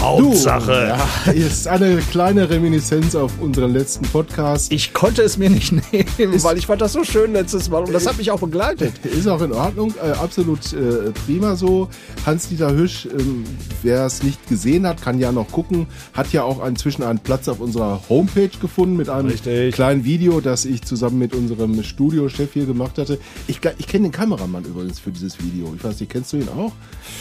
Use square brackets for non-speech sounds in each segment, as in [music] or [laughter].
Hauptsache. Du, ja, ist eine kleine Reminiszenz auf unseren letzten Podcast. Ich konnte es mir nicht nehmen, ist, weil ich fand das so schön letztes Mal und das hat mich auch begleitet. Ist auch in Ordnung, äh, absolut äh, prima so. Hans-Dieter Hüsch, ähm, wer es nicht gesehen hat, kann ja noch gucken, hat ja auch inzwischen einen Platz auf unserer Homepage gefunden mit einem Richtig. kleinen Video, das ich zusammen mit unserem Studiochef hier gemacht hatte. Ich, ich kenne den Kameramann übrigens für dieses Video. Ich weiß nicht, kennst du ihn auch?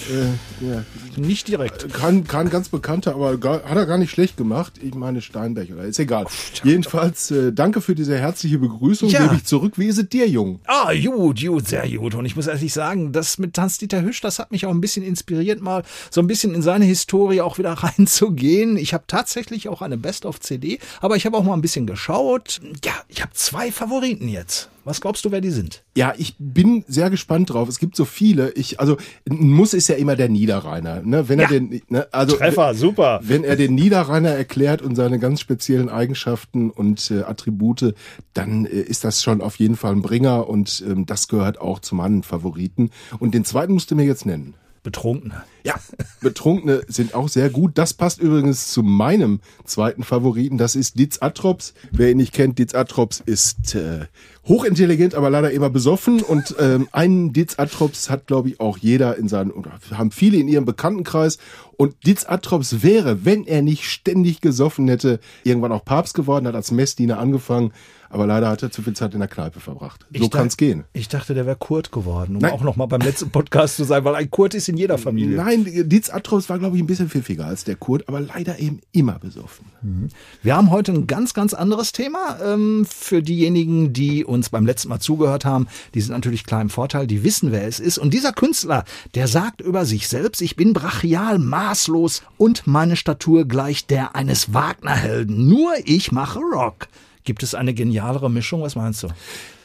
Äh, ja. Nicht direkt. Kann, kann ganz bekannter, aber gar, hat er gar nicht schlecht gemacht. Ich meine Steinberg oder ist egal. Jedenfalls äh, danke für diese herzliche Begrüßung. Ja. Gebe ich zurück. Wie ist es dir, Jung? Ah, gut, gut, sehr gut. Und ich muss ehrlich sagen, das mit Hans-Dieter Hüsch, das hat mich auch ein bisschen inspiriert, mal so ein bisschen in seine Historie auch wieder [laughs] reinzugehen. Ich habe tatsächlich auch eine Best-of-CD, aber ich habe auch mal ein bisschen geschaut. Ja, ich habe zwei Favoriten jetzt. Was glaubst du, wer die sind? Ja, ich bin sehr gespannt drauf. Es gibt so viele. Ich, also, Muss ist ja immer der Niederrheiner. Ne? Wenn ja. er den, ne? also, Treffer, super. Wenn er den Niederrheiner erklärt und seine ganz speziellen Eigenschaften und äh, Attribute, dann äh, ist das schon auf jeden Fall ein Bringer und ähm, das gehört auch zu meinen Favoriten. Und den zweiten musst du mir jetzt nennen. Betrunkene. Ja, Betrunkene sind auch sehr gut. Das passt übrigens zu meinem zweiten Favoriten. Das ist Ditz Atrops. Wer ihn nicht kennt, Ditz Atrops ist äh, hochintelligent, aber leider immer besoffen. Und ähm, einen Ditz Atrops hat, glaube ich, auch jeder in seinem, oder haben viele in ihrem Bekanntenkreis. Und Ditz Atrops wäre, wenn er nicht ständig gesoffen hätte, irgendwann auch Papst geworden, hat als Messdiener angefangen aber leider hat er zu viel Zeit in der Kneipe verbracht. So kann es gehen. Ich dachte, der wäre Kurt geworden, um Nein. auch noch mal beim letzten Podcast zu sein, weil ein Kurt ist in jeder Familie. Nein, Dietz Atros war, glaube ich, ein bisschen pfiffiger als der Kurt, aber leider eben immer besoffen. Mhm. Wir haben heute ein ganz, ganz anderes Thema. Ähm, für diejenigen, die uns beim letzten Mal zugehört haben, die sind natürlich klar im Vorteil, die wissen, wer es ist. Und dieser Künstler, der sagt über sich selbst, ich bin brachial, maßlos und meine Statur gleicht der eines Wagner-Helden. Nur ich mache Rock. Gibt es eine genialere Mischung? Was meinst du?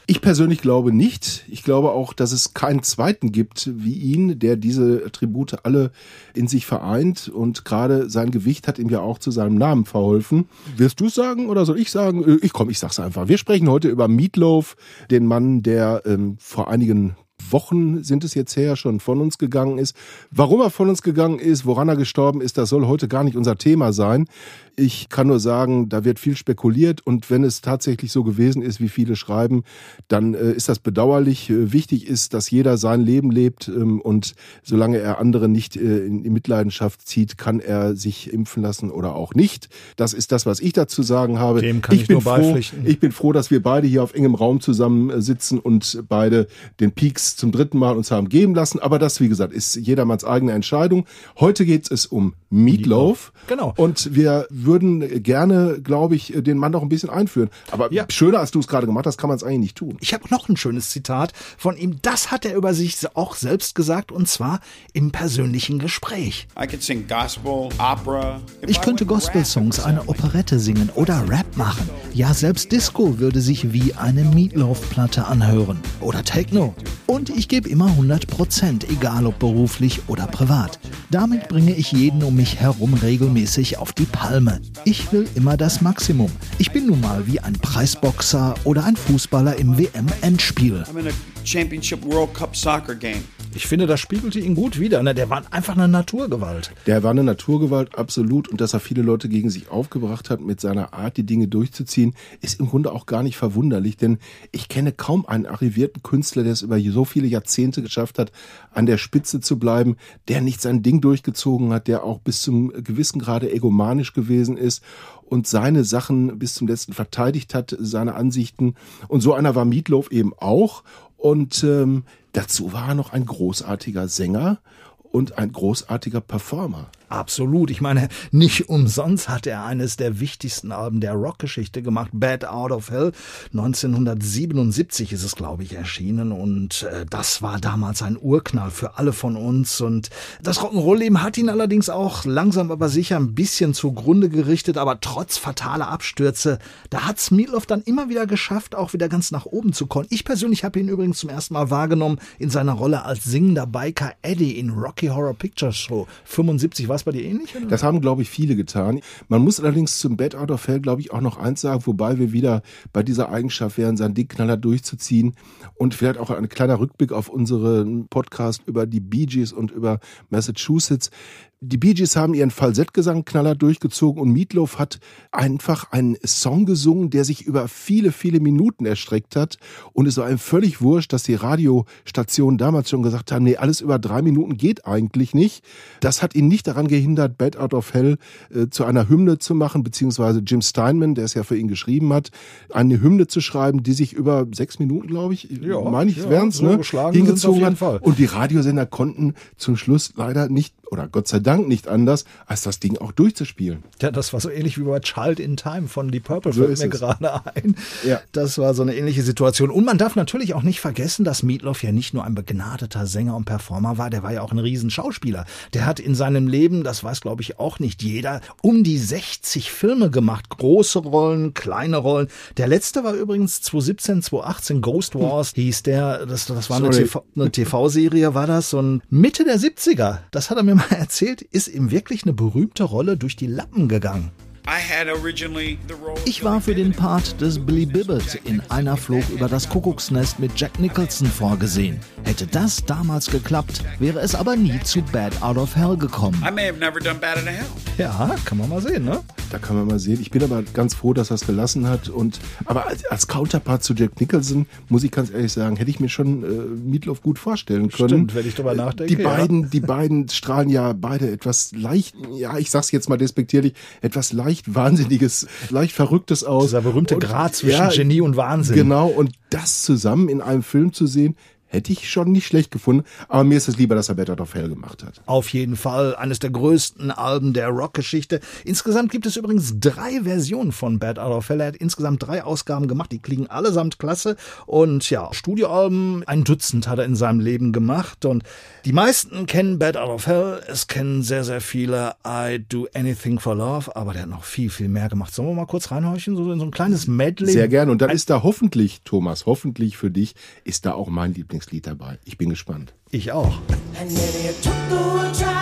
Ich persönlich glaube nicht. Ich glaube auch, dass es keinen zweiten gibt wie ihn, der diese Attribute alle in sich vereint. Und gerade sein Gewicht hat ihm ja auch zu seinem Namen verholfen. Wirst du es sagen oder soll ich sagen? Ich komm, ich sag's einfach. Wir sprechen heute über Meatloaf, den Mann, der ähm, vor einigen Wochen sind es jetzt her, schon von uns gegangen ist. Warum er von uns gegangen ist, woran er gestorben ist, das soll heute gar nicht unser Thema sein. Ich kann nur sagen, da wird viel spekuliert und wenn es tatsächlich so gewesen ist, wie viele schreiben, dann äh, ist das bedauerlich. Äh, wichtig ist, dass jeder sein Leben lebt ähm, und solange er andere nicht äh, in, Mitleidenschaft zieht, kann er sich impfen lassen oder auch nicht. Das ist das, was ich dazu sagen habe. Dem kann ich, ich bin froh, ich bin froh, dass wir beide hier auf engem Raum zusammen sitzen und beide den Peaks zum dritten Mal uns haben geben lassen. Aber das, wie gesagt, ist jedermanns eigene Entscheidung. Heute geht es um Meatloaf. Genau. Und wir würden gerne, glaube ich, den Mann noch ein bisschen einführen. Aber ja. schöner, als du es gerade gemacht hast, kann man es eigentlich nicht tun. Ich habe noch ein schönes Zitat von ihm. Das hat er über sich auch selbst gesagt und zwar im persönlichen Gespräch. Ich könnte Gospel-Songs, eine Operette singen oder Rap machen. Ja, selbst Disco würde sich wie eine Meatloaf-Platte anhören. Oder Techno. Und ich gebe immer 100 Prozent, egal ob beruflich oder privat. Damit bringe ich jeden um mich herum regelmäßig auf die Palme. Ich will immer das Maximum. Ich bin nun mal wie ein Preisboxer oder ein Fußballer im WM-Endspiel. Championship World Cup Soccer Game. Ich finde, das spiegelte ihn gut wider. Ne? Der war einfach eine Naturgewalt. Der war eine Naturgewalt, absolut. Und dass er viele Leute gegen sich aufgebracht hat, mit seiner Art, die Dinge durchzuziehen, ist im Grunde auch gar nicht verwunderlich. Denn ich kenne kaum einen arrivierten Künstler, der es über so viele Jahrzehnte geschafft hat, an der Spitze zu bleiben, der nicht sein Ding durchgezogen hat, der auch bis zum gewissen Grade egomanisch gewesen ist und seine Sachen bis zum letzten verteidigt hat, seine Ansichten. Und so einer war Meatloaf eben auch. Und ähm, dazu war er noch ein großartiger Sänger und ein großartiger Performer. Absolut. Ich meine, nicht umsonst hat er eines der wichtigsten Alben der Rockgeschichte gemacht. Bad Out of Hell. 1977 ist es, glaube ich, erschienen. Und äh, das war damals ein Urknall für alle von uns. Und das Rock'n'Roll-Leben hat ihn allerdings auch langsam aber sicher ein bisschen zugrunde gerichtet. Aber trotz fataler Abstürze, da hat's Meatloaf dann immer wieder geschafft, auch wieder ganz nach oben zu kommen. Ich persönlich habe ihn übrigens zum ersten Mal wahrgenommen in seiner Rolle als singender Biker Eddie in Rocky Horror Picture Show. 75 war es bei dir ähnlich? Oder? Das haben, glaube ich, viele getan. Man muss allerdings zum Bad Out of Hell, glaube ich, auch noch eins sagen, wobei wir wieder bei dieser Eigenschaft wären, seinen Dickknaller durchzuziehen und vielleicht auch ein kleiner Rückblick auf unseren Podcast über die Bee Gees und über Massachusetts die Bee Gees haben ihren Falsettgesang knaller durchgezogen und Meatloaf hat einfach einen Song gesungen, der sich über viele, viele Minuten erstreckt hat. Und es war ihm völlig wurscht, dass die Radiostationen damals schon gesagt haben, nee, alles über drei Minuten geht eigentlich nicht. Das hat ihn nicht daran gehindert, Bad Out of Hell äh, zu einer Hymne zu machen, beziehungsweise Jim Steinman, der es ja für ihn geschrieben hat, eine Hymne zu schreiben, die sich über sechs Minuten, glaube ich, ja, meine ich, ja, wären's, so ne, hingezogen hat. Und die Radiosender konnten zum Schluss leider nicht, oder Gott sei Dank, nicht anders, als das Ding auch durchzuspielen. Ja, das war so ähnlich wie bei Child in Time von Deep Purple, so fällt mir gerade ein. Ja. Das war so eine ähnliche Situation. Und man darf natürlich auch nicht vergessen, dass Meatloaf ja nicht nur ein begnadeter Sänger und Performer war, der war ja auch ein Riesenschauspieler. Der hat in seinem Leben, das weiß glaube ich auch nicht jeder, um die 60 Filme gemacht. Große Rollen, kleine Rollen. Der letzte war übrigens 2017, 2018, Ghost Wars hieß der. Das, das war Sorry. eine TV-Serie, TV war das. Und Mitte der 70er, das hat er mir mal erzählt, ist ihm wirklich eine berühmte Rolle durch die Lappen gegangen. Ich war für den Part des Billy Bibbett in Einer flog über das Kuckucksnest mit Jack Nicholson vorgesehen. Hätte das damals geklappt, wäre es aber nie zu Bad Out of Hell gekommen. Ja, kann man mal sehen, ne? Da kann man mal sehen. Ich bin aber ganz froh, dass er es gelassen hat. Und aber als, als, Counterpart zu Jack Nicholson muss ich ganz ehrlich sagen, hätte ich mir schon äh, Meatloaf gut vorstellen können. Stimmt, wenn ich drüber nachdenke. Die beiden, ja. die beiden strahlen ja beide etwas leicht, ja, ich sag's jetzt mal despektierlich, etwas leicht leicht Wahnsinniges, leicht Verrücktes aus. Dieser berühmte Grad zwischen ja, Genie und Wahnsinn. Genau, und das zusammen in einem Film zu sehen, Hätte ich schon nicht schlecht gefunden, aber mir ist es lieber, dass er Better of Hell gemacht hat. Auf jeden Fall eines der größten Alben der Rockgeschichte. Insgesamt gibt es übrigens drei Versionen von Bad Out of Hell. Er hat insgesamt drei Ausgaben gemacht, die klingen allesamt klasse. Und ja, Studioalben, ein Dutzend hat er in seinem Leben gemacht. Und die meisten kennen Bad Out of Hell. Es kennen sehr, sehr viele I Do Anything for Love. Aber der hat noch viel, viel mehr gemacht. Sollen wir mal kurz reinhorchen? So in so ein kleines Medley? Sehr gerne. Und dann ein ist da hoffentlich, Thomas, hoffentlich für dich, ist da auch mein Lieblings Lieblingslied dabei. Ich bin gespannt. Ich auch. Two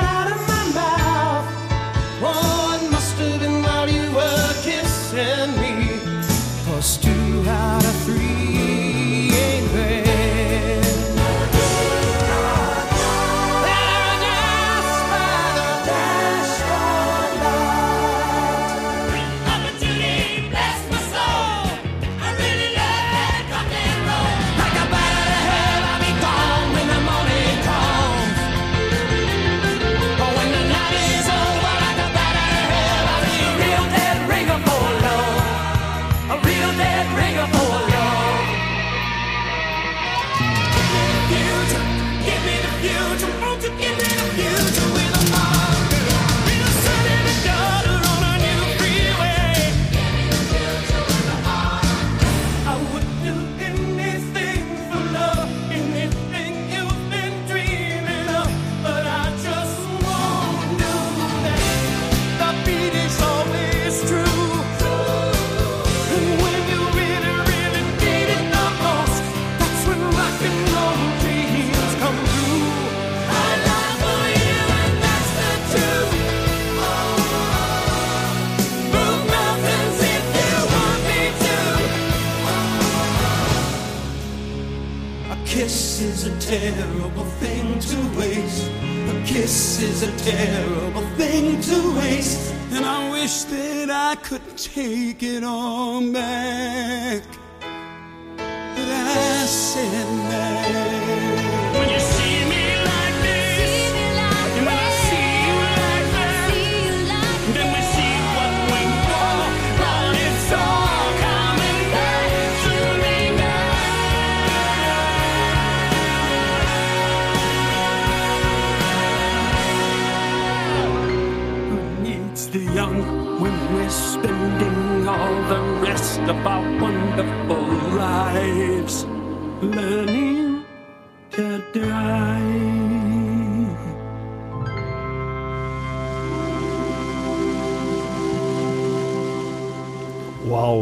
take it all back.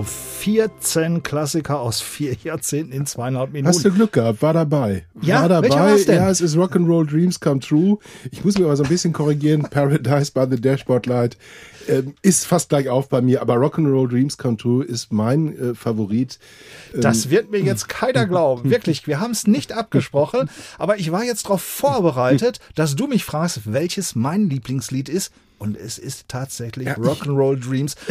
Wow, 14 Klassiker aus vier Jahrzehnten in zweieinhalb Minuten. Hast du Glück gehabt, war dabei. Ja, war dabei. welcher war's denn? Ja, es ist Rock'n'Roll Dreams Come True. Ich muss mich aber so ein bisschen korrigieren. [laughs] Paradise by the Dashboard Light ähm, ist fast gleich auf bei mir, aber Rock'n'Roll Dreams Come True ist mein äh, Favorit. Ähm, Das wird mir jetzt keiner glauben. [laughs] Wirklich, wir haben es nicht abgesprochen, aber ich war jetzt darauf vorbereitet, dass du mich fragst, welches mein Lieblingslied ist. Und es ist tatsächlich Ja, Rock'n'Roll Dreams. [laughs]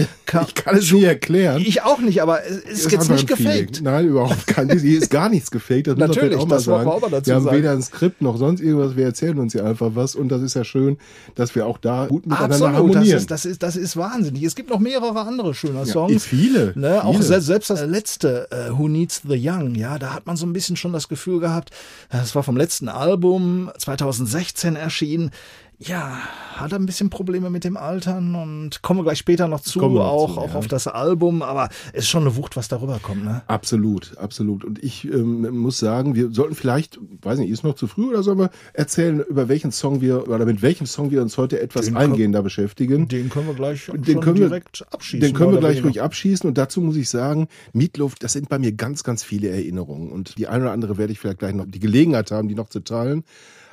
Ich kann es nie erklären. Ich auch nicht, aber es ist jetzt nicht Feeling. gefaked. Nein, überhaupt kein. Hier ist gar nichts gefaked. Das muss man Natürlich, auch mal das wir sagen. auch mal dazu wir haben sagen. weder ein Skript noch sonst irgendwas. Wir erzählen uns hier einfach was. Und das ist ja schön, dass wir auch da gut miteinander Absolut, das harmonieren. ist, das, ist, das ist wahnsinnig. Es gibt noch mehrere andere schöne Ja, Songs. viele, Ne, auch viele. se selbst das letzte, äh, Who Needs the Young, ja, da hat man so ein bisschen schon das Gefühl gehabt, das war vom letzten Album, 2016 erschienen. Ja, hat er ein bisschen Probleme mit dem Altern und kommen wir gleich später noch zu, wir auch, zu, auch ja. auf das Album, aber es ist schon eine Wucht, was darüber kommt, ne? Absolut, absolut. Und ich ähm, muss sagen, wir sollten vielleicht, weiß nicht, ist noch zu früh oder sollen wir erzählen, über welchen Song wir oder mit welchem Song wir uns heute etwas Den eingehender beschäftigen. Den können wir gleich schon den können wir, direkt abschießen. Den können wir gleich ruhig abschießen. Und dazu muss ich sagen, Meatloaf, das sind bei mir ganz, ganz viele Erinnerungen. Und die eine oder andere werde ich vielleicht gleich noch die Gelegenheit haben, die noch zu teilen.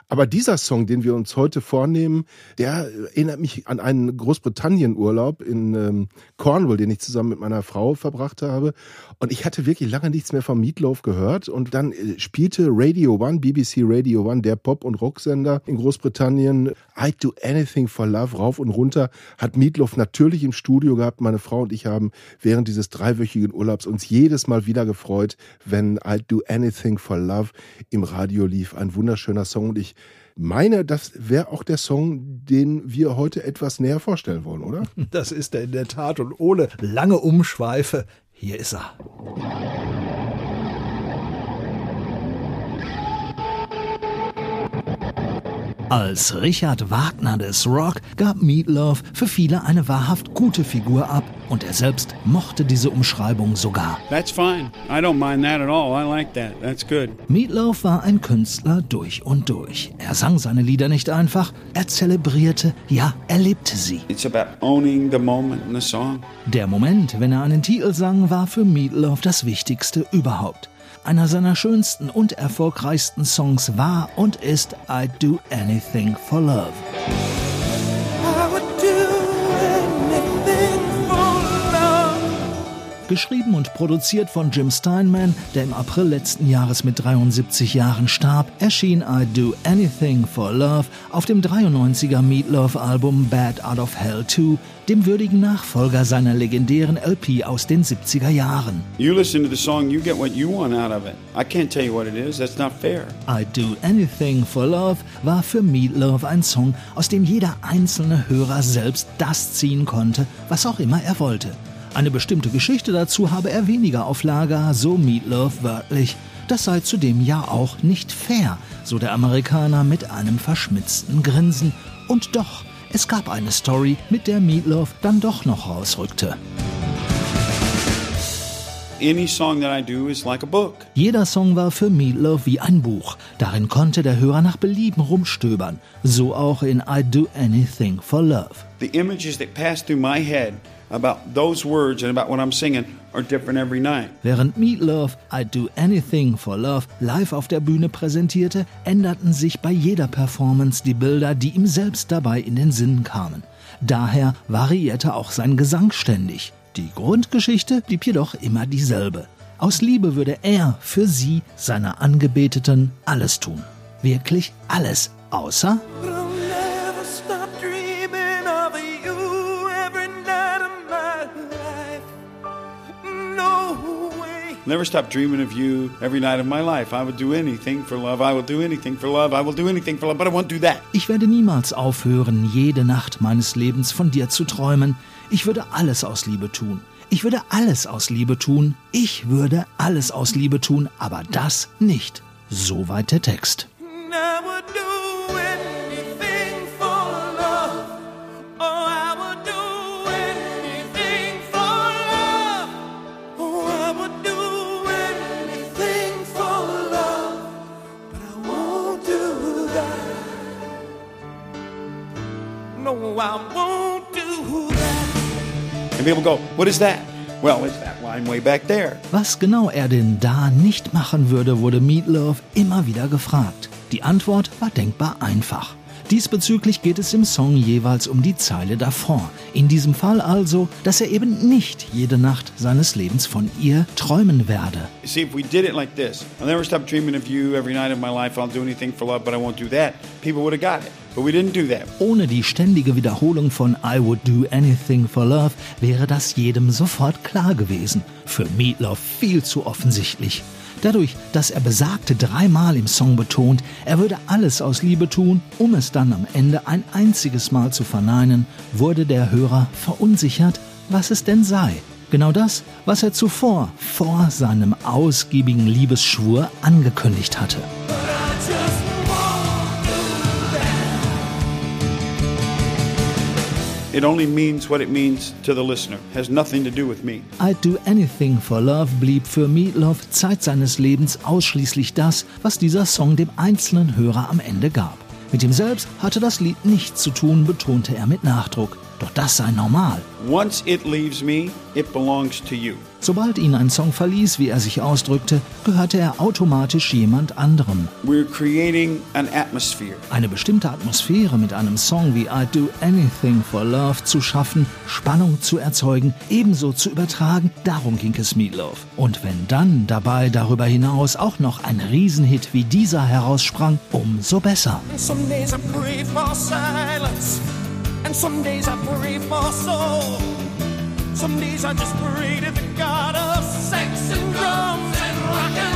Aber dieser Song, den wir uns heute vornehmen, der erinnert mich an einen Großbritannien-Urlaub in ähm, Cornwall, den ich zusammen mit meiner Frau verbracht habe. Und ich hatte wirklich lange nichts mehr von Meatloaf gehört. Und dann äh, spielte Radio One, BBC Radio One, der Pop- und Rocksender in Großbritannien, I'd Do Anything for Love rauf und runter. Hat Meatloaf natürlich im Studio gehabt. Meine Frau und ich haben während dieses dreiwöchigen Urlaubs uns jedes Mal wieder gefreut, wenn I'd Do Anything for Love im Radio lief. Ein wunderschöner Song. Und ich meine, das wäre auch der Song, den wir heute etwas näher vorstellen wollen, oder? [laughs] Das ist er in der Tat und ohne lange Umschweife, hier ist er. Als Richard Wagner des Rock gab Meatloaf für viele eine wahrhaft gute Figur ab und er selbst mochte diese Umschreibung sogar. That's fine. I don't mind that at all. I like that. That's good. Meatloaf war ein Künstler durch und durch. Er sang seine Lieder nicht einfach, er zelebrierte, ja, er lebte sie. It's about owning the moment in the song. Der Moment, wenn er einen Titel sang, war für Meatloaf das Wichtigste überhaupt. Einer seiner schönsten und erfolgreichsten Songs war und ist I'd Do Anything for Love. Geschrieben und produziert von Jim Steinman, der im April letzten Jahres mit 73 Jahren starb, erschien I Do Anything for Love auf dem 93er Meatloaf-Album Bad Out of Hell 2, dem würdigen Nachfolger seiner legendären LP aus den 70er Jahren. You listen to the song, you get what you want out of it. I can't tell you what it is. That's not fair. I Do Anything for Love war für Meatloaf ein Song, aus dem jeder einzelne Hörer selbst das ziehen konnte, was auch immer er wollte. Eine bestimmte Geschichte dazu habe er weniger auf Lager, so Meatloaf wörtlich. Das sei zudem ja auch nicht fair, so der Amerikaner mit einem verschmitzten Grinsen. Und doch, es gab eine Story, mit der Meatloaf dann doch noch rausrückte. Any song that I do is like a book. Jeder Song war für Meatloaf wie ein Buch. Darin konnte der Hörer nach Belieben rumstöbern. So auch in I Do Anything for Love. The images that pass through my head about those words and about what I'm singing are different every night. Während Meatloaf I Do Anything for Love live auf der Bühne präsentierte, änderten sich bei jeder Performance die Bilder, die ihm selbst dabei in den Sinn kamen. Daher variierte auch sein Gesang ständig. Die Grundgeschichte blieb jedoch immer dieselbe. Aus Liebe würde er für sie, seiner Angebeteten, alles tun. Wirklich alles, außer never stop dreaming of you every night of my life. I would do anything for love. I will do anything for love. I will do anything for love, but I won't do that. Ich werde niemals aufhören, jede Nacht meines Lebens von dir zu träumen. Ich würde alles aus Liebe tun. Ich würde alles aus Liebe tun. Ich würde alles aus Liebe tun, aber das nicht. Soweit der Text. I won't do people go, What is that? Well, it's that line way back there. Was genau er denn da nicht machen würde, wurde Meatloaf immer wieder gefragt. Die Antwort war denkbar einfach. Diesbezüglich geht es im Song jeweils um die Zeile davor. In diesem Fall also, dass er eben nicht jede Nacht seines Lebens von ihr träumen werde. See, if we did it like this, I'll never stop dreaming of you every night of my life. I'll do anything for love, but I won't do that. People would have got it. But we didn't do that. Ohne die ständige Wiederholung von I would do anything for love wäre das jedem sofort klar gewesen. Für Meatloaf viel zu offensichtlich. Dadurch, dass er besagte dreimal im Song betont, er würde alles aus Liebe tun, um es dann am Ende ein einziges Mal zu verneinen, wurde der Hörer verunsichert, was es denn sei. Genau das, was er zuvor vor seinem ausgiebigen Liebesschwur angekündigt hatte. It only means what it means to the listener. It has nothing to do with me. I'd Do Anything for Love blieb für Meatloaf Zeit seines Lebens ausschließlich das, was dieser Song dem einzelnen Hörer am Ende gab. Mit ihm selbst hatte das Lied nichts zu tun, betonte er mit Nachdruck. Doch das sei normal. Once it leaves me, it belongs to you. Sobald ihn ein Song verließ, wie er sich ausdrückte, gehörte er automatisch jemand anderem. We're creating an atmosphere. Eine bestimmte Atmosphäre mit einem Song wie I'd Do Anything for Love zu schaffen, Spannung zu erzeugen, ebenso zu übertragen, darum ging es Meatloaf. Und wenn dann dabei darüber hinaus auch noch ein Riesenhit wie dieser heraussprang, umso besser. Some days I pray for silence, and some days I pray for soul. Some days I just pray to the God of sex and drums and rock and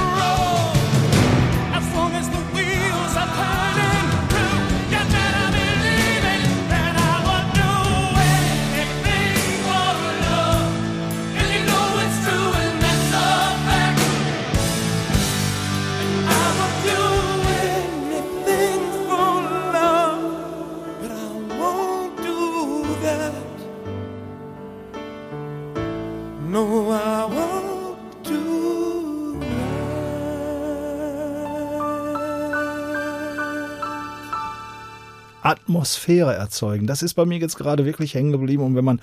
Atmosphäre erzeugen. Das ist bei mir jetzt gerade wirklich hängen geblieben. Und wenn man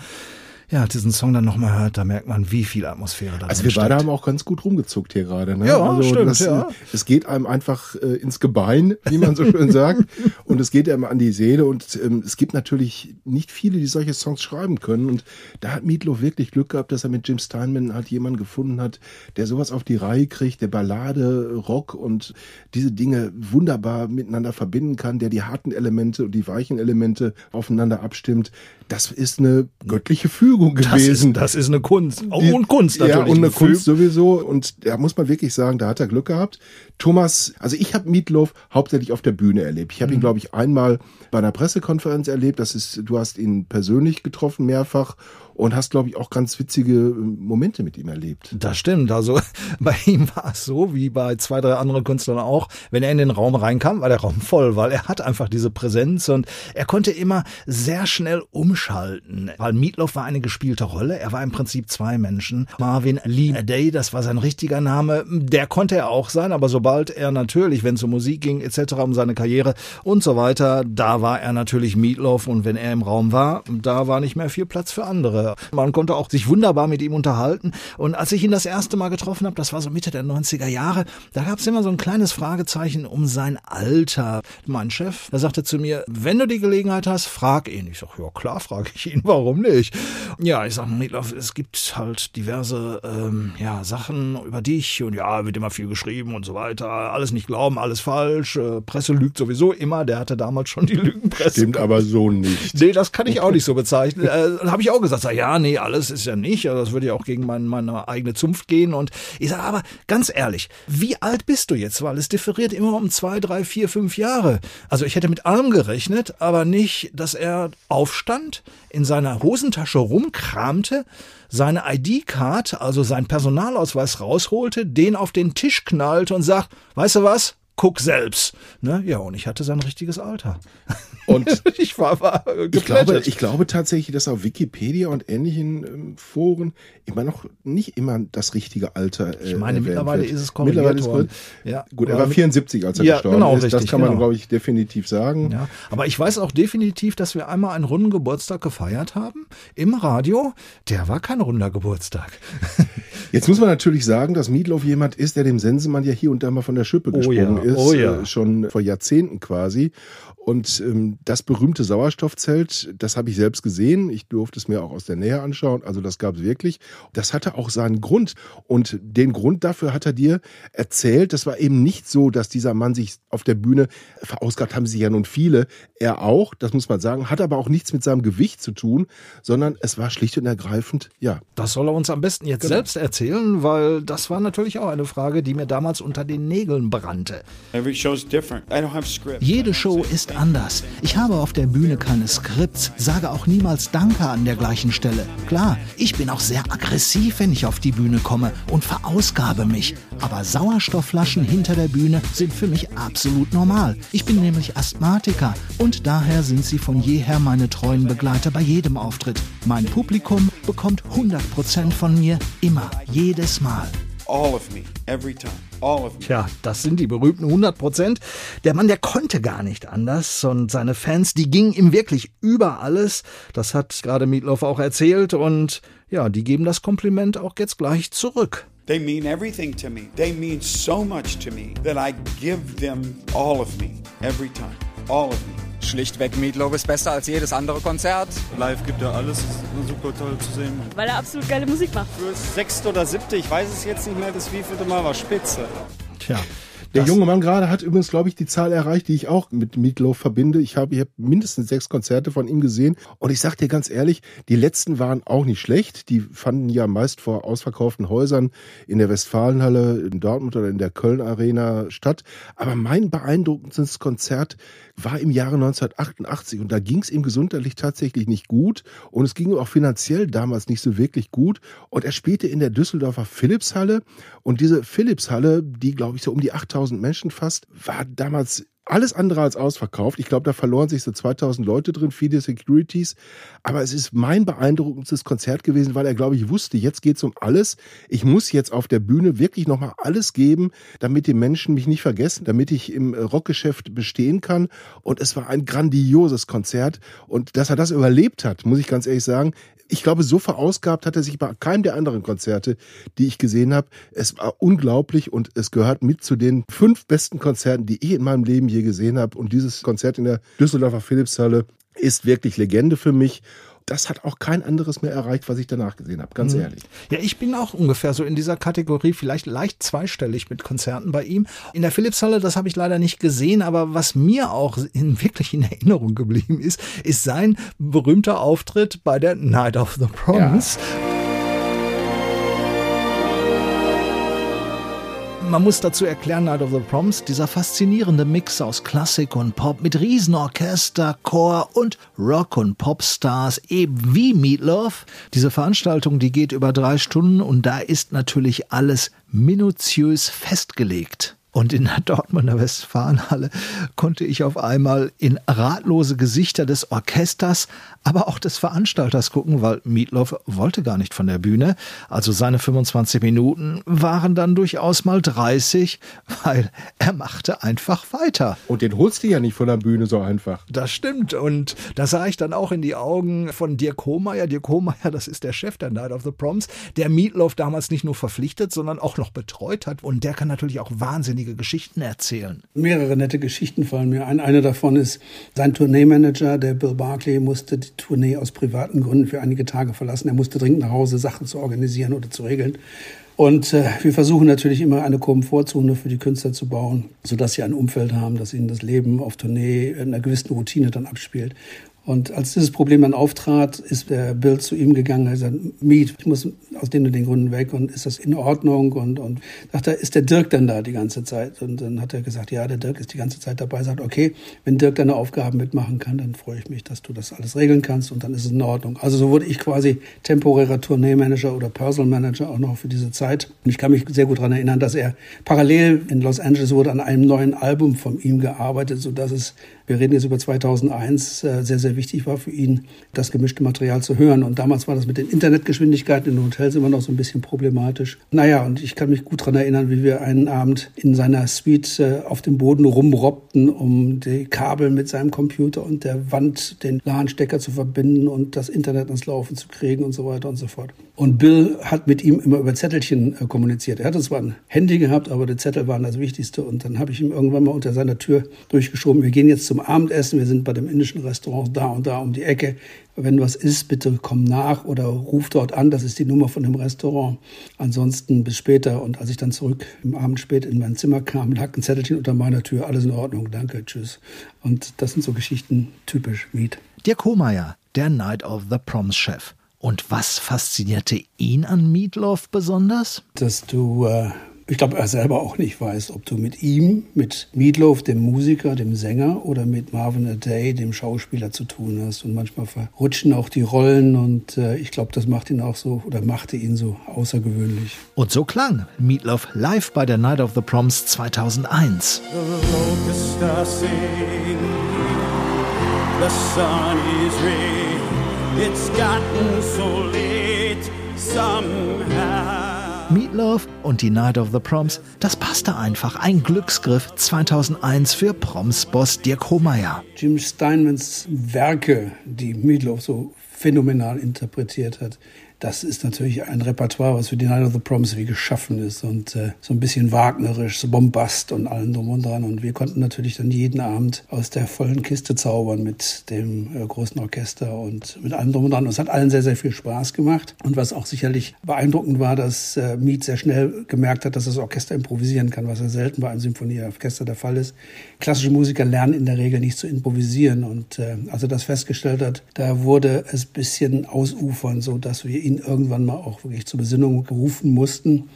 ja, diesen Song dann nochmal hört, da merkt man, wie viel Atmosphäre da Also drin wir beide haben auch ganz gut rumgezuckt hier gerade. Ne? Ja, also stimmt, das, ja. äh, Es geht einem einfach äh, ins Gebein, wie man so schön sagt. [laughs] Und es geht einem an die Seele. Und ähm, es gibt natürlich nicht viele, die solche Songs schreiben können. Und da hat Meatloaf wirklich Glück gehabt, dass er mit Jim Steinman halt jemanden gefunden hat, der sowas auf die Reihe kriegt, der Ballade, Rock und diese Dinge wunderbar miteinander verbinden kann, der die harten Elemente und die weichen Elemente aufeinander abstimmt. Das ist eine göttliche Fügung das gewesen. ist, das ist eine Kunst. Die- und Kunst natürlich. Ja, und eine. Kunst sowieso. Und da muss man wirklich sagen, da hat er Glück gehabt. Thomas, also ich habe Meatloaf hauptsächlich auf der Bühne erlebt. Ich habe Mhm. ihn, glaube ich, einmal bei einer Pressekonferenz erlebt. Das ist, du hast ihn persönlich getroffen mehrfach und hast, glaube ich, auch ganz witzige äh, Momente mit ihm erlebt. Das stimmt. Also [laughs] bei ihm war es so, wie bei zwei, drei anderen Künstlern auch. Wenn er in den Raum reinkam, war der Raum voll, weil er hat einfach diese Präsenz und er konnte immer sehr schnell umschalten. Weil Meatloaf war eine gespielte Rolle. Er war im Prinzip zwei Menschen. Marvin Lee Day, das war sein richtiger Name. Der konnte er auch sein, aber sobald er natürlich, wenn es um Musik ging etc., um seine Karriere und so weiter, da war er natürlich Meatloaf und wenn er im Raum war, da war nicht mehr viel Platz für andere. Man konnte auch sich wunderbar mit ihm unterhalten. Und als ich ihn das erste Mal getroffen habe, das war so Mitte der 90er Jahre, da gab es immer so ein kleines Fragezeichen um sein Alter. Mein Chef, der sagte zu mir, wenn du die Gelegenheit hast, frag ihn. Ich sag, ja klar, frage ich ihn, warum nicht? Ja, ich sag, Meatloaf, es gibt halt diverse ähm, ja, Sachen über dich und ja, wird immer viel geschrieben und so weiter. Alles nicht glauben, alles falsch. Äh, Presse lügt sowieso immer. Der hatte damals schon die Lügenpresse. Stimmt aber so nicht. Nee, das kann ich auch nicht so bezeichnen. Äh, habe ich auch gesagt, sag, ja, nee, alles ist ja nicht. Also Das würde ja auch gegen mein, meine eigene Zunft gehen. Und ich sage, aber ganz ehrlich, wie alt bist du jetzt? Weil es differiert immer um zwei, drei, vier, fünf Jahre. Also ich hätte mit allem gerechnet, aber nicht, dass er aufstand, in seiner Hosentasche rumkramte, seine ID-Card, also seinen Personalausweis rausholte, den auf den Tisch knallte und sagt, weißt du was? Guck selbst. Ne? Ja, und ich hatte sein richtiges Alter. Und [laughs] ich war, war ich glaube, ich glaube tatsächlich, dass auf Wikipedia und ähnlichen ähm, Foren immer noch nicht immer das richtige Alter. Äh, ich meine, mittlerweile wird. ist es korrigiert mittlerweile ist worden. Ja, gut, er war 74, als er ja, gestorben genau, ist. Richtig, das kann man, genau. glaube ich, definitiv sagen. Ja, aber ich weiß auch definitiv, dass wir einmal einen runden Geburtstag gefeiert haben im Radio. Der war kein runder Geburtstag. [laughs] Jetzt muss man natürlich sagen, dass Mietloff jemand ist, der dem Sensemann ja hier und da mal von der Schippe gesprungen ja, ist, oh ja. äh, schon vor Jahrzehnten quasi. Und ähm, das berühmte Sauerstoffzelt, das habe ich selbst gesehen. Ich durfte es mir auch aus der Nähe anschauen. Also das gab es wirklich. Das hatte auch seinen Grund. Und den Grund dafür hat er dir erzählt. Das war eben nicht so, dass dieser Mann sich auf der Bühne verausgabt, haben sie ja nun viele. Er auch, das muss man sagen, hat aber auch nichts mit seinem Gewicht zu tun, sondern es war schlicht und ergreifend, ja. Das soll er uns am besten jetzt Genau. selbst erzählen, weil das war natürlich auch eine Frage, die mir damals unter den Nägeln brannte. Every show's different. I don't have scripts. Jede Show ist anders. Ich habe auf der Bühne keine Skripts, sage auch niemals Danke an der gleichen Stelle. Klar, ich bin auch sehr aggressiv, wenn ich auf die Bühne komme und verausgabe mich. Aber Sauerstoffflaschen hinter der Bühne sind für mich absolut normal. Ich bin nämlich Asthmatiker und daher sind sie von jeher meine treuen Begleiter bei jedem Auftritt. Mein Publikum bekommt 100% von mir immer, jedes Mal. All of me. Every time. All of me. Tja, das sind die berühmten 100 Prozent. Der Mann, der konnte gar nicht anders und seine Fans, die gingen ihm wirklich über alles. Das hat gerade Meatloaf auch erzählt und ja, die geben das Kompliment auch jetzt gleich zurück. They mean everything to me. They mean so much to me that I give them all of me. Every time. All of me. Schlichtweg, Meatloaf ist besser als jedes andere Konzert. Live gibt er alles, ist super toll zu sehen. Weil er absolut geile Musik macht. Fürs sechste oder siebte, ich weiß es jetzt nicht mehr, das wievielte Mal war spitze. Tja. Der Das- junge Mann gerade hat übrigens, glaube ich, die Zahl erreicht, die ich auch mit Meatloaf verbinde. Ich habe, ich habe mindestens sechs Konzerte von ihm gesehen. Und ich sag dir ganz ehrlich, die letzten waren auch nicht schlecht. Die fanden ja meist vor ausverkauften Häusern in der Westfalenhalle, in Dortmund oder in der Köln Arena statt. Aber mein beeindruckendes Konzert war im Jahre 1988 und da ging es ihm gesundheitlich tatsächlich nicht gut und es ging ihm auch finanziell damals nicht so wirklich gut und er spielte in der Düsseldorfer Philipshalle und diese Philipshalle, die glaube ich so um die 8000 Menschen fasst, war damals alles andere als ausverkauft. Ich glaube, da verloren sich so 2000 Leute drin, viele Securities. Aber es ist mein beeindruckendstes Konzert gewesen, weil er, glaube ich, wusste, jetzt geht's um alles. Ich muss jetzt auf der Bühne wirklich nochmal alles geben, damit die Menschen mich nicht vergessen, damit ich im äh, Rockgeschäft bestehen kann. Und es war ein grandioses Konzert. Und dass er das überlebt hat, muss ich ganz ehrlich sagen, ich glaube, so verausgabt hat er sich bei keinem der anderen Konzerte, die ich gesehen habe. Es war unglaublich und es gehört mit zu den fünf besten Konzerten, die ich in meinem Leben je gesehen habe. Und dieses Konzert in der Düsseldorfer Philipshalle ist wirklich Legende für mich. Das hat auch kein anderes mehr erreicht, was ich danach gesehen habe, ganz ehrlich. Ja, ich bin auch ungefähr so in dieser Kategorie, vielleicht leicht zweistellig mit Konzerten bei ihm. In der Philipshalle, das habe ich leider nicht gesehen, aber was mir auch in, [laughs] wirklich in Erinnerung geblieben ist, ist sein berühmter Auftritt bei der Night of the Proms. Man muss dazu erklären, Night of the Proms, dieser faszinierende Mix aus Klassik und Pop mit Riesenorchester, Chor und Rock- und Popstars, eben wie Meatloaf. Diese Veranstaltung, die geht über drei Stunden und da ist natürlich alles minutiös festgelegt. Und in der Dortmunder Westfalenhalle konnte ich auf einmal in ratlose Gesichter des Orchesters, aber auch des Veranstalters gucken, weil Meatloaf wollte gar nicht von der Bühne. Also seine 25 Minuten waren dann durchaus mal 30, weil er machte einfach weiter. Und den holst du ja nicht von der Bühne so einfach. Das stimmt. Und da sah ich dann auch in die Augen von Dirk Hohmeier. Dirk Hohmeier, das ist der Chef der Night of the Proms, der Meatloaf damals nicht nur verpflichtet, sondern auch noch betreut hat. Und der kann natürlich auch wahnsinnige Geschichten erzählen. Mehrere nette Geschichten fallen mir ein. Eine davon ist, sein Tourneemanager, der Bill Barclay, musste die Tournee aus privaten Gründen für einige Tage verlassen. Er musste dringend nach Hause Sachen zu organisieren oder zu regeln. Und äh, wir versuchen natürlich immer eine Komfortzone für die Künstler zu bauen, sodass sie ein Umfeld haben, das ihnen das Leben auf Tournee in einer gewissen Routine dann abspielt. Und als dieses Problem dann auftrat, ist der Bill zu ihm gegangen und hat gesagt, Meet, ich muss aus den und den Gründen weg und ist das in Ordnung? Und, und er, ist der Dirk dann da die ganze Zeit? Und dann hat er gesagt, ja, der Dirk ist die ganze Zeit dabei. Sagt, okay, wenn Dirk deine Aufgaben mitmachen kann, dann freue ich mich, dass du das alles regeln kannst und dann ist es in Ordnung. Also so wurde ich quasi temporärer Tourneemanager oder Personal Manager auch noch für diese Zeit. Und ich kann mich sehr gut daran erinnern, dass er parallel in Los Angeles wurde an einem neuen Album von ihm gearbeitet, so dass es wir reden jetzt über 2001, äh, sehr, sehr wichtig war für ihn, das gemischte Material zu hören. Und damals war das mit den Internetgeschwindigkeiten in den Hotels immer noch so ein bisschen problematisch. Naja, und ich kann mich gut daran erinnern, wie wir einen Abend in seiner Suite äh, auf dem Boden rumrobbten, um die Kabel mit seinem Computer und der Wand, den LAN-Stecker zu verbinden und das Internet ans Laufen zu kriegen und so weiter und so fort. Und Bill hat mit ihm immer über Zettelchen äh, kommuniziert. Er hatte zwar ein Handy gehabt, aber die Zettel waren das Wichtigste. Und dann habe ich ihm irgendwann mal unter seiner Tür durchgeschoben, wir gehen jetzt zum zum Abendessen, wir sind bei dem indischen Restaurant da und da um die Ecke. Wenn was ist, bitte komm nach oder ruf dort an, das ist die Nummer von dem Restaurant. Ansonsten bis später. Und als ich dann zurück im Abend spät in mein Zimmer kam, lag ein Zettelchen unter meiner Tür, alles in Ordnung, danke, tschüss. Und das sind so Geschichten typisch Miet. Dirk Hohmeier, der Night of the Proms Chef. Und was faszinierte ihn an Meatloaf besonders? Dass du äh, ich glaube, er selber auch nicht weiß, ob du mit ihm, mit Meatloaf, dem Musiker, dem Sänger oder mit Marvin a Day, dem Schauspieler zu tun hast. Und manchmal verrutschen auch die Rollen und äh, ich glaube, das macht ihn auch so oder machte ihn so außergewöhnlich. Und so klang Meatloaf live bei der Night of the Proms 2001. The sun is red, it's gotten so late somehow. Meatloaf und die Night of the Proms, das passte einfach. Ein Glücksgriff 2001 für Proms-Boss Dirk Hohmeier. Jim Steinmans Werke, die Meatloaf so phänomenal interpretiert hat, das ist natürlich ein Repertoire, was für die Night of the Proms wie geschaffen ist und äh, so ein bisschen wagnerisch, so Bombast und allem drum und dran. Und wir konnten natürlich dann jeden Abend aus der vollen Kiste zaubern mit dem äh, großen Orchester und mit allem drum und dran. Und es hat allen sehr, sehr viel Spaß gemacht. Und was auch sicherlich beeindruckend war, dass äh, Mead sehr schnell gemerkt hat, dass das Orchester improvisieren kann, was ja selten bei einem Symphonieorchester der Fall ist. Klassische Musiker lernen in der Regel nicht zu improvisieren. Und äh, als er das festgestellt hat, da wurde es bisschen ausufern, so dass wir ihn irgendwann mal auch wirklich zur Besinnung gerufen mussten.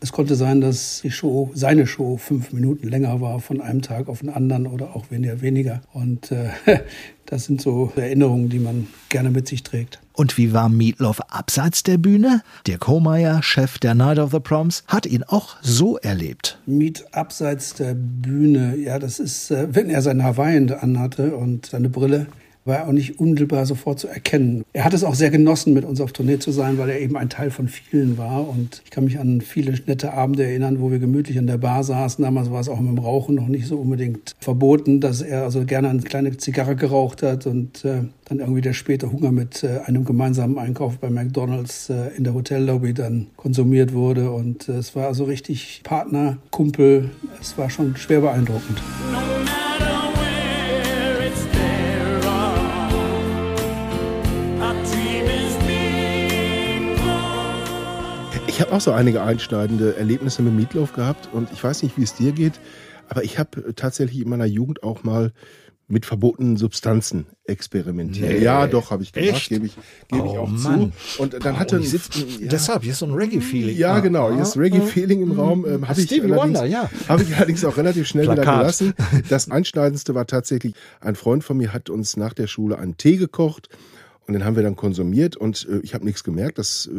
Es konnte sein, dass die Show, seine Show fünf Minuten länger war von einem Tag auf den anderen oder auch weniger weniger. Und äh, [laughs] das sind so Erinnerungen, die man gerne mit sich trägt. Und wie war Meatloaf abseits der Bühne? Dirk Hohmeier, Chef der Night of the Proms, hat ihn auch so erlebt. Meat abseits der Bühne, ja, das ist, äh, wenn er sein Hawaiian anhatte und seine Brille, war auch nicht unmittelbar sofort zu erkennen. Er hat es auch sehr genossen, mit uns auf Tournee zu sein, weil er eben ein Teil von vielen war. Und ich kann mich an viele nette Abende erinnern, wo wir gemütlich an der Bar saßen. Damals war es auch mit dem Rauchen noch nicht so unbedingt verboten, dass er also gerne eine kleine Zigarre geraucht hat und äh, dann irgendwie der späte Hunger mit äh, einem gemeinsamen Einkauf bei McDonalds äh, in der Hotellobby dann konsumiert wurde. Und äh, es war also richtig Partner, Kumpel. Es war schon schwer beeindruckend. Ich habe auch so einige einschneidende Erlebnisse mit Meatloaf gehabt und ich weiß nicht, wie es dir geht, aber ich habe tatsächlich in meiner Jugend auch mal mit verbotenen Substanzen experimentiert. Nee. Ja, doch, habe ich gemacht, gebe ich, geb oh, ich auch Mann. zu. Und dann oh, hatte ein, sitzt, ja, deshalb hier ist so ein Reggae-Feeling. Ja, genau, hier ist Reggae-Feeling im Raum. Ähm, habe ich, Wonder, ja. hab ich allerdings auch relativ schnell Plakat. wieder gelassen. Das Einschneidendste war tatsächlich, ein Freund von mir hat uns nach der Schule einen Tee gekocht und den haben wir dann konsumiert und äh, ich habe nichts gemerkt. Das äh,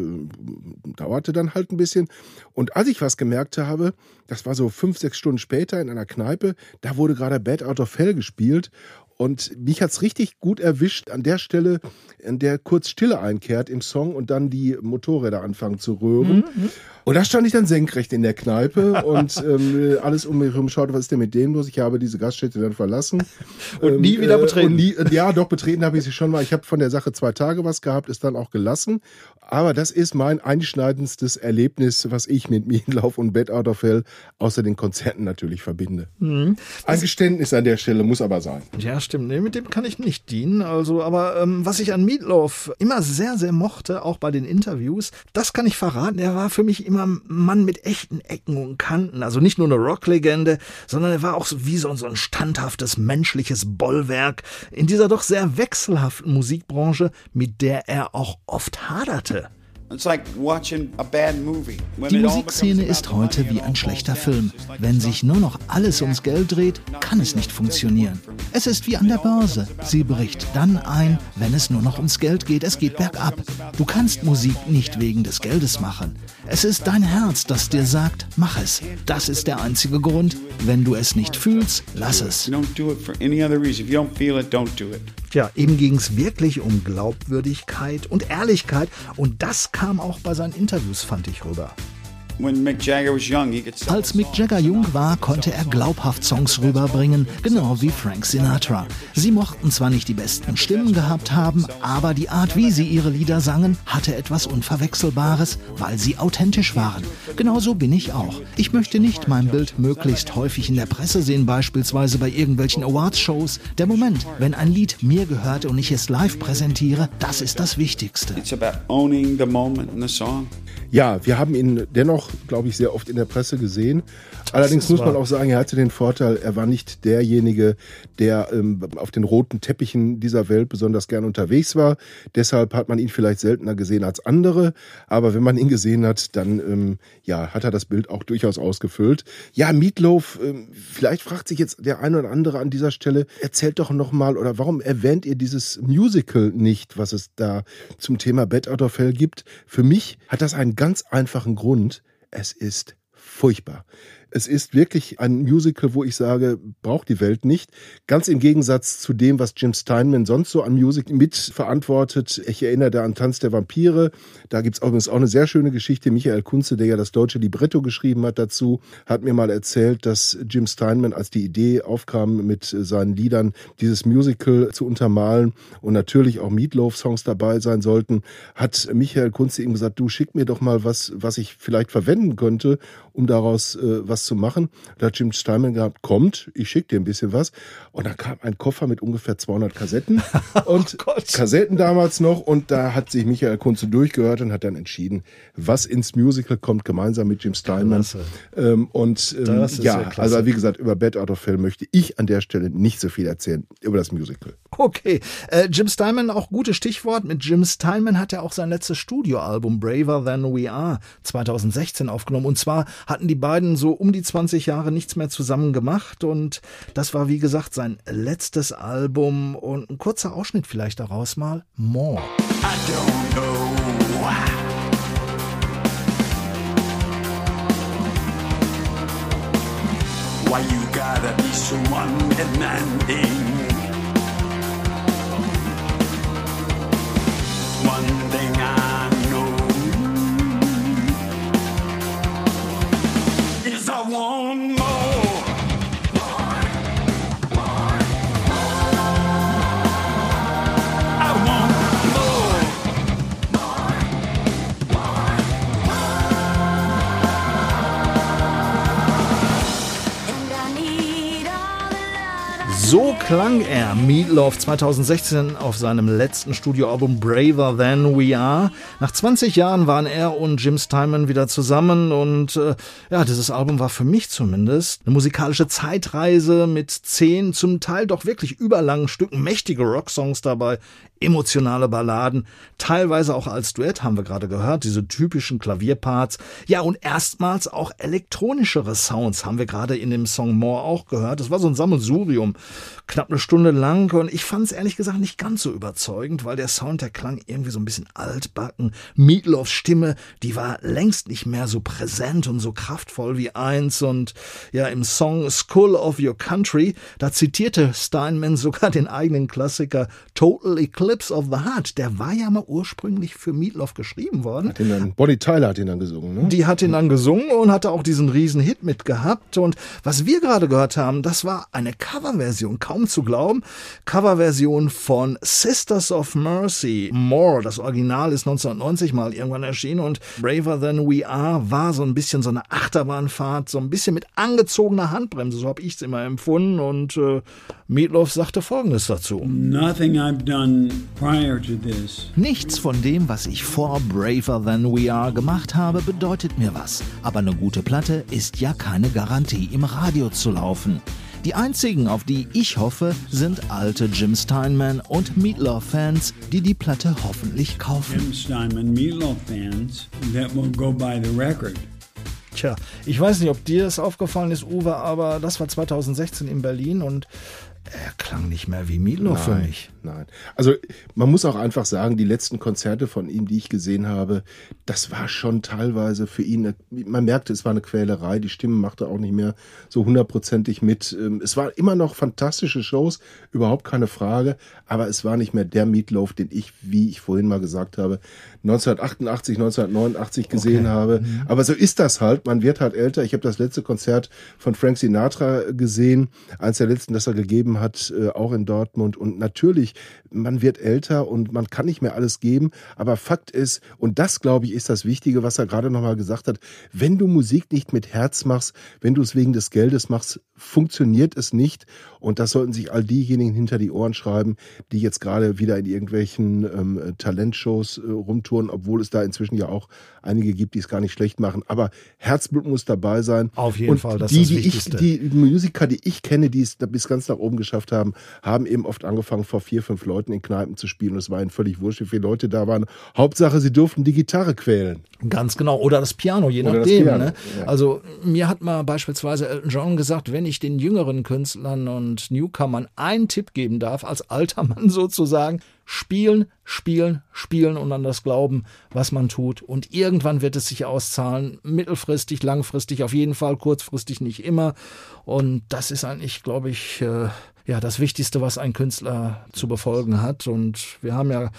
dauerte dann halt ein bisschen. Und als ich was gemerkt habe, das war so fünf, sechs Stunden später in einer Kneipe, da wurde gerade Bad Out of Hell gespielt. Und mich hat's richtig gut erwischt an der Stelle, in der kurz Stille einkehrt im Song und dann die Motorräder anfangen zu röhren. Mhm. mhm. Und da stand ich dann senkrecht in der Kneipe und [laughs] ähm, alles um mich herum schaute, was ist denn mit dem los? Ich habe diese Gaststätte dann verlassen. Und ähm, nie wieder betreten? Äh, nie, äh, ja, doch, betreten habe ich sie schon mal. Ich habe von der Sache zwei Tage was gehabt, ist dann auch gelassen. Aber das ist mein einschneidendstes Erlebnis, was ich mit Mietenlauf und Bed Out of Hell außer den Konzerten natürlich verbinde. Mhm. Ein Geständnis an der Stelle muss aber sein. Ja, stimmt. Nee, mit dem kann ich nicht dienen. Also, aber ähm, was ich an Meatloaf immer sehr, sehr mochte, auch bei den Interviews, das kann ich verraten. Er war für mich immer immer Mann mit echten Ecken und Kanten. Also nicht nur eine Rocklegende, sondern er war auch so wie so, so ein standhaftes menschliches Bollwerk in dieser doch sehr wechselhaften Musikbranche, mit der er auch oft haderte. Die Musikszene ist heute wie ein schlechter Film. Wenn sich nur noch alles ums Geld dreht, kann es nicht funktionieren. Es ist wie an der Börse. Sie bricht dann ein, wenn es nur noch ums Geld geht. Es geht bergab. Du kannst Musik nicht wegen des Geldes machen. Es ist dein Herz, das dir sagt, mach es. Das ist der einzige Grund. Wenn du es nicht fühlst, lass es. Ja, ihm ging es wirklich um Glaubwürdigkeit und Ehrlichkeit und das kam auch bei seinen Interviews, fand ich rüber. Als Mick Jagger jung war, konnte er glaubhaft Songs rüberbringen, genau wie Frank Sinatra. Sie mochten zwar nicht die besten Stimmen gehabt haben, aber die Art, wie sie ihre Lieder sangen, hatte etwas Unverwechselbares, weil sie authentisch waren. Genauso bin ich auch. Ich möchte nicht mein Bild möglichst häufig in der Presse sehen, beispielsweise bei irgendwelchen Awards-Shows. Der Moment, wenn ein Lied mir gehört und ich es live präsentiere, das ist das Wichtigste. Ja, wir haben ihn dennoch, glaube ich, sehr oft in der Presse gesehen. Allerdings muss man auch sagen, er hatte den Vorteil, er war nicht derjenige, der ähm, auf den roten Teppichen dieser Welt besonders gern unterwegs war. Deshalb hat man ihn vielleicht seltener gesehen als andere. Aber wenn man ihn gesehen hat, dann ähm, ja, hat er das Bild auch durchaus ausgefüllt. Ja, Meatloaf, ähm, vielleicht fragt sich jetzt der eine oder andere an dieser Stelle, erzählt doch nochmal oder warum erwähnt ihr dieses Musical nicht, was es da zum Thema Bed Out of Hell gibt? Für mich hat das einen ganz einfachen Grund. Es ist furchtbar. Es ist wirklich ein Musical, wo ich sage, braucht die Welt nicht. Ganz im Gegensatz zu dem, was Jim Steinman sonst so an Musik mitverantwortet. Ich erinnere da an Tanz der Vampire. Da gibt's übrigens auch eine sehr schöne Geschichte. Michael Kunze, der ja das deutsche Libretto geschrieben hat dazu, hat mir mal erzählt, dass Jim Steinman, als die Idee aufkam, mit seinen Liedern dieses Musical zu untermalen und natürlich auch Meatloaf-Songs dabei sein sollten, hat Michael Kunze ihm gesagt, du schick mir doch mal was, was ich vielleicht verwenden könnte, um daraus äh, was zu machen. Da hat Jim Steinman gehabt, kommt, ich schicke dir ein bisschen was. Und da kam ein Koffer mit ungefähr 200 Kassetten [laughs] und Oh Kassetten damals noch. Und da hat sich Michael Kunze durchgehört und hat dann entschieden, was ins Musical kommt, gemeinsam mit Jim Steinman. Ähm, und ähm, ja also wie gesagt, über Bad Out of Hell möchte ich an der Stelle nicht so viel erzählen, über das Musical. Okay, äh, Jim Steinman, auch gutes Stichwort. Mit Jim Steinman hat er auch sein letztes Studioalbum Braver Than We Are 2016 aufgenommen. Und zwar hatten die beiden so um die 20 Jahre nichts mehr zusammen gemacht. Und das war, wie gesagt, sein letztes Album. Und ein kurzer Ausschnitt vielleicht daraus mal. More. I don't know why. You gotta be so undemanding? One thing I klang er, Meatloaf 2016 auf seinem letzten Studioalbum Braver Than We Are. Nach 20 Jahren waren er und Jim Steinman wieder zusammen und äh, ja, dieses Album war für mich zumindest eine musikalische Zeitreise mit zehn, zum Teil doch wirklich überlangen Stücken, mächtige Rocksongs dabei, emotionale Balladen, teilweise auch als Duett haben wir gerade gehört, diese typischen Klavierparts. Ja, und erstmals auch elektronischere Sounds haben wir gerade in dem Song More auch gehört. Das war so ein Sammelsurium, knapp eine Stunde lang und ich fand es ehrlich gesagt nicht ganz so überzeugend, weil der Sound, der klang irgendwie so ein bisschen altbacken. Meatloafs Stimme, die war längst nicht mehr so präsent und so kraftvoll wie eins und ja, im Song Skull of Your Country, da zitierte Steinman sogar den eigenen Klassiker Total Eclipse of the Heart. Der war ja mal ursprünglich für Meatloaf geschrieben worden. Den dann, Bonnie Tyler hat ihn dann gesungen, ne? Die hat ihn dann gesungen und hatte auch diesen riesen Hit mit gehabt. Und was wir gerade gehört haben, das war eine Coverversion, kaum zu glauben. Coverversion von Sisters of Mercy. More, das Original ist 1990 mal irgendwann erschienen und Braver Than We Are war so ein bisschen so eine Achterbahnfahrt, so ein bisschen mit angezogener Handbremse, so habe ich es immer empfunden. Und äh, Meatloaf sagte Folgendes dazu. Nothing I've done prior to this Nichts von dem, was ich vor Braver Than We Are gemacht habe, bedeutet mir was. Aber eine gute Platte ist ja keine Garantie, im Radio zu laufen. Die einzigen, auf die ich hoffe, sind alte Jim Steinman und Meatloaf-Fans, die die Platte hoffentlich kaufen. Jim Steinman, Meatloaf fans that will go buy the record. Tja, ich weiß nicht, ob dir das aufgefallen ist, Uwe, aber das war 2016 in Berlin und er klang nicht mehr wie Meatloaf für mich. Nein. Also man muss auch einfach sagen, die letzten Konzerte von ihm, die ich gesehen habe, das war schon teilweise für ihn, man merkte, es war eine Quälerei, die Stimme machte auch nicht mehr so hundertprozentig mit. Ähm, es war immer noch fantastische Shows, überhaupt keine Frage, aber es war nicht mehr der Meatloaf, den ich, wie ich vorhin mal gesagt habe, 1988, 1989 gesehen okay. habe. Mhm. Aber so ist das halt, man wird halt älter. Ich habe das letzte Konzert von Frank Sinatra gesehen, eins der letzten, das er gegeben hat, äh, auch in Dortmund. Und natürlich, man wird älter und man kann nicht mehr alles geben. Aber Fakt ist, und das glaube ich ist das Wichtige, was er gerade nochmal gesagt hat, wenn du Musik nicht mit Herz machst, wenn du es wegen des Geldes machst, funktioniert es nicht. Und das sollten sich all diejenigen hinter die Ohren schreiben, die jetzt gerade wieder in irgendwelchen ähm, Talentshows äh, rumtouren, obwohl es da inzwischen ja auch einige gibt, die es gar nicht schlecht machen. Aber Herzblut muss dabei sein. Auf jeden und Fall, das die, ist das die ich, die Musiker, die ich kenne, die es bis ganz nach oben geschafft haben, haben eben oft angefangen, vor vier, fünf Leuten in Kneipen zu spielen. Und es war ihnen völlig wurscht, wie viele Leute da waren. Hauptsache, sie durften die Gitarre quälen. Ganz genau. Oder das Piano, je Oder nachdem. Piano, ne? ja. Also mir hat mal beispielsweise Elton John gesagt, wenn ich den jüngeren Künstlern und Newcomern einen Tipp geben darf, als alter [laughs] Mann sozusagen, spielen, spielen, spielen und an das Glauben, was man tut. Und irgendwann wird es sich auszahlen. Mittelfristig, langfristig, auf jeden Fall, kurzfristig nicht immer. Und das ist eigentlich, glaube ich, äh, ja, das Wichtigste, was ein Künstler zu befolgen hat. Und wir haben ja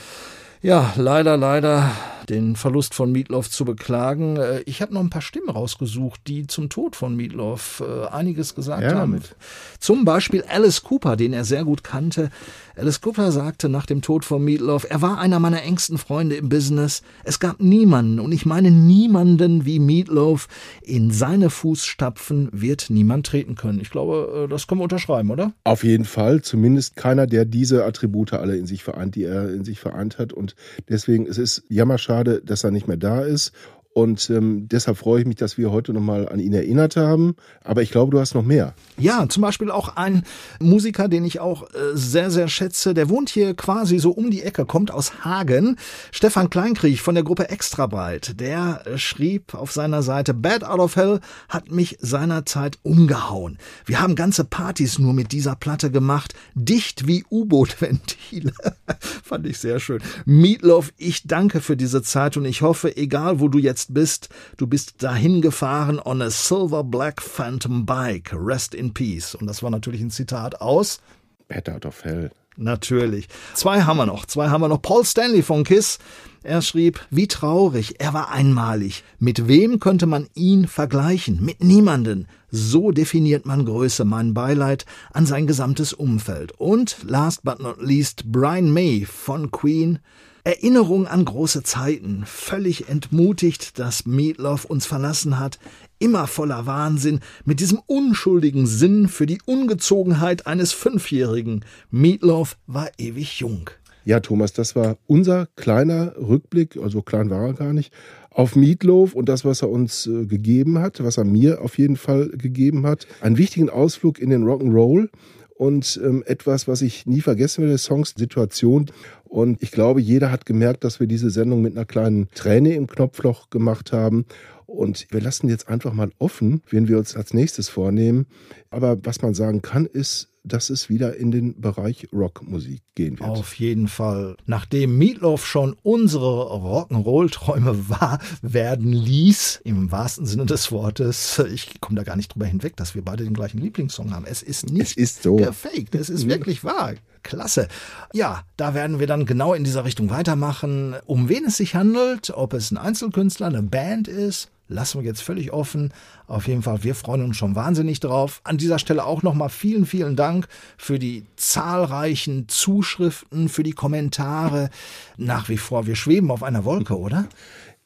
ja, leider, leider den Verlust von Meatloaf zu beklagen. Äh, ich habe noch ein paar Stimmen rausgesucht, die zum Tod von Meatloaf äh, einiges gesagt ja, haben. Mit. Zum Beispiel Alice Cooper, den er sehr gut kannte. Alice Cooper sagte nach dem Tod von Meatloaf, er war einer meiner engsten Freunde im Business. Es gab niemanden, und ich meine niemanden wie Meatloaf. In seine Fußstapfen wird niemand treten können. Ich glaube, äh, das können wir unterschreiben, oder? Auf jeden Fall. Zumindest keiner, der diese Attribute alle in sich vereint, die er in sich vereint hat. Und deswegen, es ist jammerschade, dass er nicht mehr da ist. Und ähm, deshalb freue ich mich, dass wir heute nochmal an ihn erinnert haben. Aber ich glaube, du hast noch mehr. Ja, zum Beispiel auch ein Musiker, den ich auch äh, sehr, sehr schätze. Der wohnt hier quasi so um die Ecke, kommt aus Hagen. Stefan Kleinkriech von der Gruppe Extrabreit. Der äh, schrieb auf seiner Seite, Bad Out of Hell hat mich seinerzeit umgehauen. Wir haben ganze Partys nur mit dieser Platte gemacht. Dicht wie U-Boot-Ventile. [laughs] Fand ich sehr schön. Meatloaf, ich danke für diese Zeit und ich hoffe, egal wo du jetzt jetzt bist. Du bist dahin gefahren on a silver black phantom bike. Rest in peace. Und das war natürlich ein Zitat aus Bad Out of Hell. Natürlich. Zwei haben wir noch. Zwei haben wir noch. Paul Stanley von Kiss. Er schrieb, wie traurig, er war einmalig. Mit wem könnte man ihn vergleichen? Mit niemanden. So definiert man Größe. Mein Beileid an sein gesamtes Umfeld. Und last but not least, Brian May von Queen. Erinnerung an große Zeiten, völlig entmutigt, dass Meatloaf uns verlassen hat, immer voller Wahnsinn, mit diesem unschuldigen Sinn für die Ungezogenheit eines Fünfjährigen. Meatloaf war ewig jung. Ja, Thomas, das war unser kleiner Rückblick, also klein war er gar nicht, auf Meatloaf und das, was er uns äh, gegeben hat, was er mir auf jeden Fall gegeben hat. Einen wichtigen Ausflug in den Rock'n'Roll und ähm, etwas, was ich nie vergessen werde, Songs, Situation. Und ich glaube, jeder hat gemerkt, dass wir diese Sendung mit einer kleinen Träne im Knopfloch gemacht haben. Und wir lassen jetzt einfach mal offen, wen wir uns als nächstes vornehmen. Aber was man sagen kann, ist, dass es wieder in den Bereich Rockmusik gehen wird. Auf jeden Fall. Nachdem Meatloaf schon unsere Rock'n'Roll-Träume wahr werden ließ, im wahrsten Sinne des Wortes, ich komme da gar nicht drüber hinweg, dass wir beide den gleichen Lieblingssong haben. Es ist nicht es ist so. gefaked, es ist [laughs] wirklich wahr. Klasse. Ja, da werden wir dann genau in dieser Richtung weitermachen. Um wen es sich handelt, ob es ein Einzelkünstler, eine Band ist, lassen wir jetzt völlig offen. Auf jeden Fall, wir freuen uns schon wahnsinnig drauf. An dieser Stelle auch nochmal vielen, vielen Dank für die zahlreichen Zuschriften, für die Kommentare. Nach wie vor, wir schweben auf einer Wolke, oder?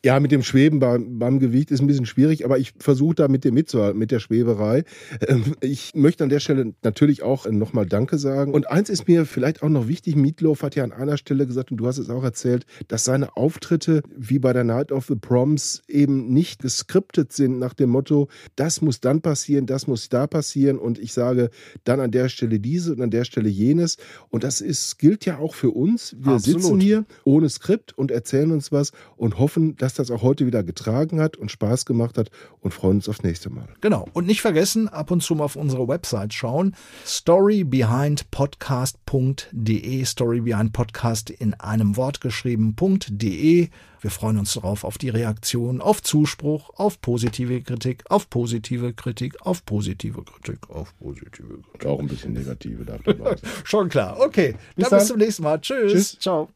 Ja, mit dem Schweben beim, beim Gewicht ist ein bisschen schwierig, aber ich versuche da mit dem mitzuhalten, mit der Schweberei. Ähm, ich möchte an der Stelle natürlich auch nochmal Danke sagen. Und eins ist mir vielleicht auch noch wichtig. Meatloaf hat ja an einer Stelle gesagt, und du hast es auch erzählt, dass seine Auftritte wie bei der Night of the Proms eben nicht geskriptet sind nach dem Motto, das muss dann passieren, das muss da passieren und ich sage dann an der Stelle diese und an der Stelle jenes. Und das ist, gilt ja auch für uns. Wir Absolut. sitzen hier ohne Skript und erzählen uns was und hoffen, dass das auch heute wieder getragen hat und Spaß gemacht hat und freuen uns aufs nächste Mal. Genau. Und nicht vergessen, ab und zu mal auf unsere Website schauen. storybehindpodcast.de. Storybehindpodcast in einem Wort geschrieben.de. Wir freuen uns darauf, auf die Reaktion, auf Zuspruch, auf positive Kritik, auf positive Kritik, auf positive Kritik, auf positive Kritik. Auch ein bisschen negative dabei. [laughs] Schon klar. Okay. Bis dann bis dann. zum nächsten Mal. Tschüss. Tschüss. Ciao.